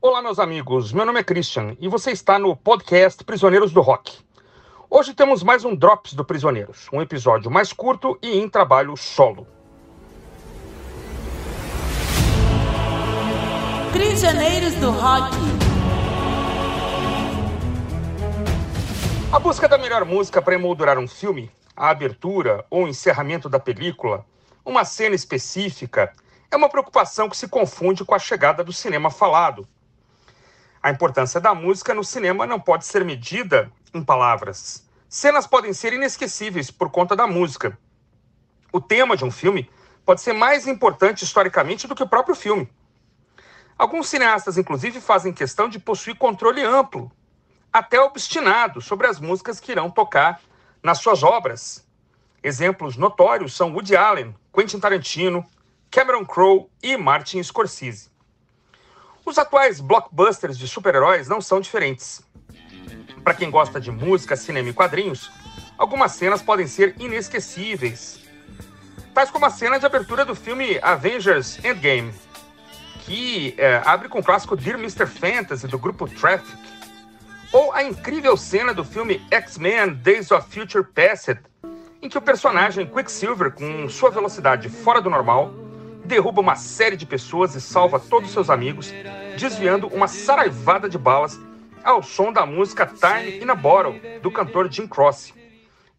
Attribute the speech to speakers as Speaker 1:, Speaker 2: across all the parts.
Speaker 1: Olá, meus amigos. Meu nome é Christian e você está no podcast Prisioneiros do Rock. Hoje temos mais um Drops do Prisioneiros, um episódio mais curto e em trabalho solo.
Speaker 2: Prisioneiros do Rock.
Speaker 1: A busca da melhor música para emoldurar um filme, a abertura ou o encerramento da película, uma cena específica, é uma preocupação que se confunde com a chegada do cinema falado. A importância da música no cinema não pode ser medida em palavras. Cenas podem ser inesquecíveis por conta da música. O tema de um filme pode ser mais importante historicamente do que o próprio filme. Alguns cineastas, inclusive, fazem questão de possuir controle amplo, até obstinado, sobre as músicas que irão tocar nas suas obras. Exemplos notórios são Woody Allen, Quentin Tarantino, Cameron Crowe e Martin Scorsese. Os atuais blockbusters de super-heróis não são diferentes. Para quem gosta de música, cinema e quadrinhos, algumas cenas podem ser inesquecíveis. Tais como a cena de abertura do filme Avengers Endgame, que é, abre com o clássico Dear Mr. Fantasy do grupo Traffic, ou a incrível cena do filme X-Men Days of Future Past, em que o personagem Quicksilver, com sua velocidade fora do normal, derruba uma série de pessoas e salva todos seus amigos, desviando uma saraivada de balas ao som da música Time in a Bottle, do cantor Jim Croce.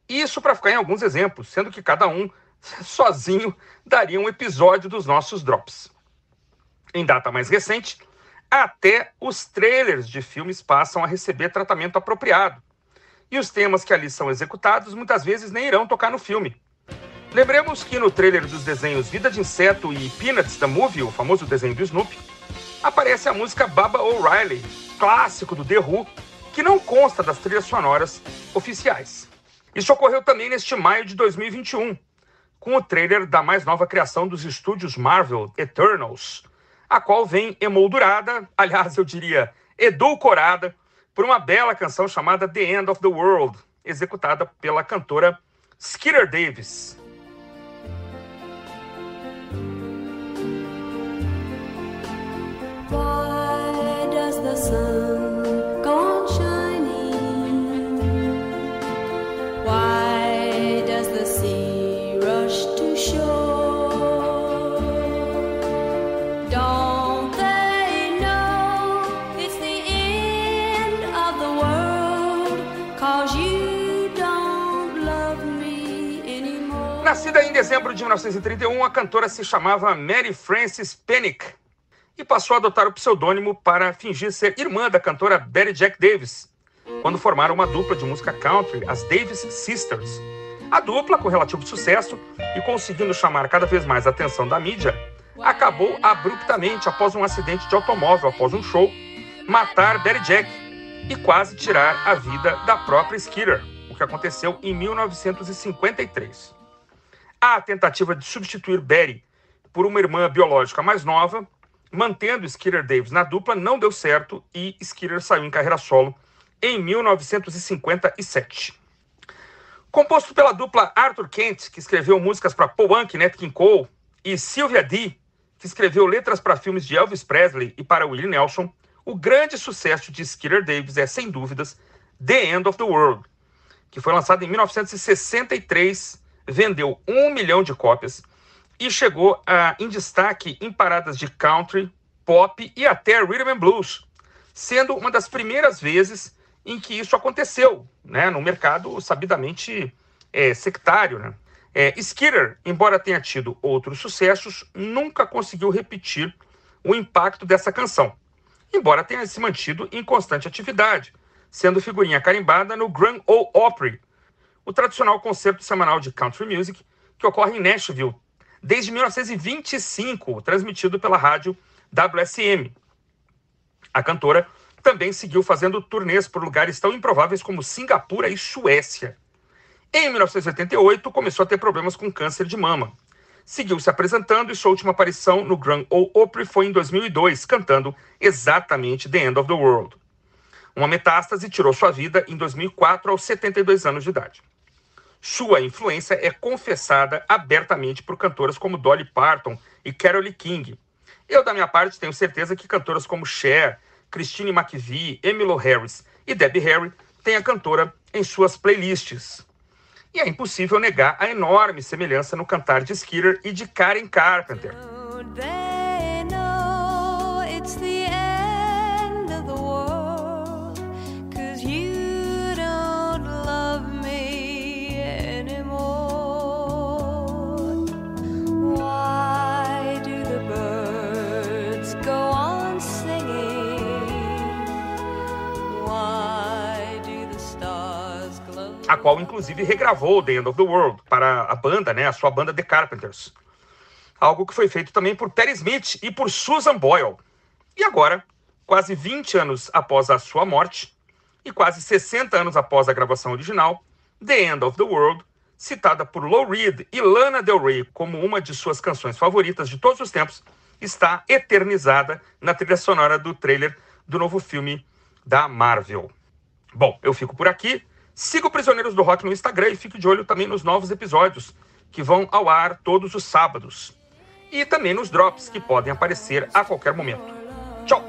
Speaker 1: Isso para ficar em alguns exemplos, sendo que cada um, sozinho, daria um episódio dos nossos drops. Em data mais recente, até os trailers de filmes passam a receber tratamento apropriado. E os temas que ali são executados muitas vezes nem irão tocar no filme. Lembremos que no trailer dos desenhos Vida de Inseto e Peanuts the Movie, o famoso desenho do Snoopy, aparece a música Baba O'Reilly, clássico do The Who, que não consta das trilhas sonoras oficiais. Isso ocorreu também neste maio de 2021, com o trailer da mais nova criação dos estúdios Marvel, Eternals, a qual vem emoldurada, aliás, eu diria, edulcorada, por uma bela canção chamada The End of the World, executada pela cantora Skeeter Davis. Nascida em dezembro de 1931, a cantora se chamava Mary Frances Pennick e passou a adotar o pseudônimo para fingir ser irmã da cantora Betty Jack Davis, quando formaram uma dupla de música country, as Davis Sisters. A dupla, com relativo sucesso e conseguindo chamar cada vez mais a atenção da mídia, acabou abruptamente após um acidente de automóvel, após um show, matar Betty Jack e quase tirar a vida da própria Skeeter, o que aconteceu em 1953. A tentativa de substituir Betty por uma irmã biológica mais nova, mantendo Skeeter Davis na dupla, não deu certo e Skeeter saiu em carreira solo em 1957. Composto pela dupla Arthur Kent, que escreveu músicas para Paul Anka e Nat King Cole, e Sylvia Dee, que escreveu letras para filmes de Elvis Presley e para Willie Nelson, o grande sucesso de Skeeter Davis é, sem dúvidas, The End of the World, que foi lançado em 1963, vendeu um milhão de cópias e chegou a, em destaque em paradas de country, pop e até rhythm and blues, sendo uma das primeiras vezes em que isso aconteceu, né, no mercado sabidamente é, sectário. Né? É, embora tenha tido outros sucessos, nunca conseguiu repetir o impacto dessa canção, embora tenha se mantido em constante atividade, sendo figurinha carimbada no Grand Ole Opry, o tradicional concerto semanal de country music que ocorre em Nashville desde 1925, transmitido pela rádio WSM. A cantora também seguiu fazendo turnês por lugares tão improváveis como Singapura e Suécia. Em 1988, começou a ter problemas com câncer de mama. Seguiu se apresentando e sua última aparição no Grand Ole Opry foi em 2002, cantando exatamente The End of the World. Uma metástase tirou sua vida em 2004 aos 72 anos de idade. Sua influência é confessada abertamente por cantoras como Dolly Parton e Carole King. Eu, da minha parte, tenho certeza que cantoras como Cher, Christine McVie, Emily Harris e Debbie Harry têm a cantora em suas playlists. E é impossível negar a enorme semelhança no cantar de Skeeter e de Karen Carpenter. A qual inclusive regravou The End of the World para a banda, né, a sua banda The Carpenters. Algo que foi feito também por Terry Smith e por Susan Boyle. E agora, quase 20 anos após a sua morte e quase 60 anos após a gravação original, The End of the World, citada por Lou Reed e Lana Del Rey como uma de suas canções favoritas de todos os tempos, está eternizada na trilha sonora do trailer do novo filme da Marvel. Bom, eu fico por aqui. Siga o Prisioneiros do Rock no Instagram e fique de olho também nos novos episódios que vão ao ar todos os sábados. E também nos drops que podem aparecer a qualquer momento. Tchau!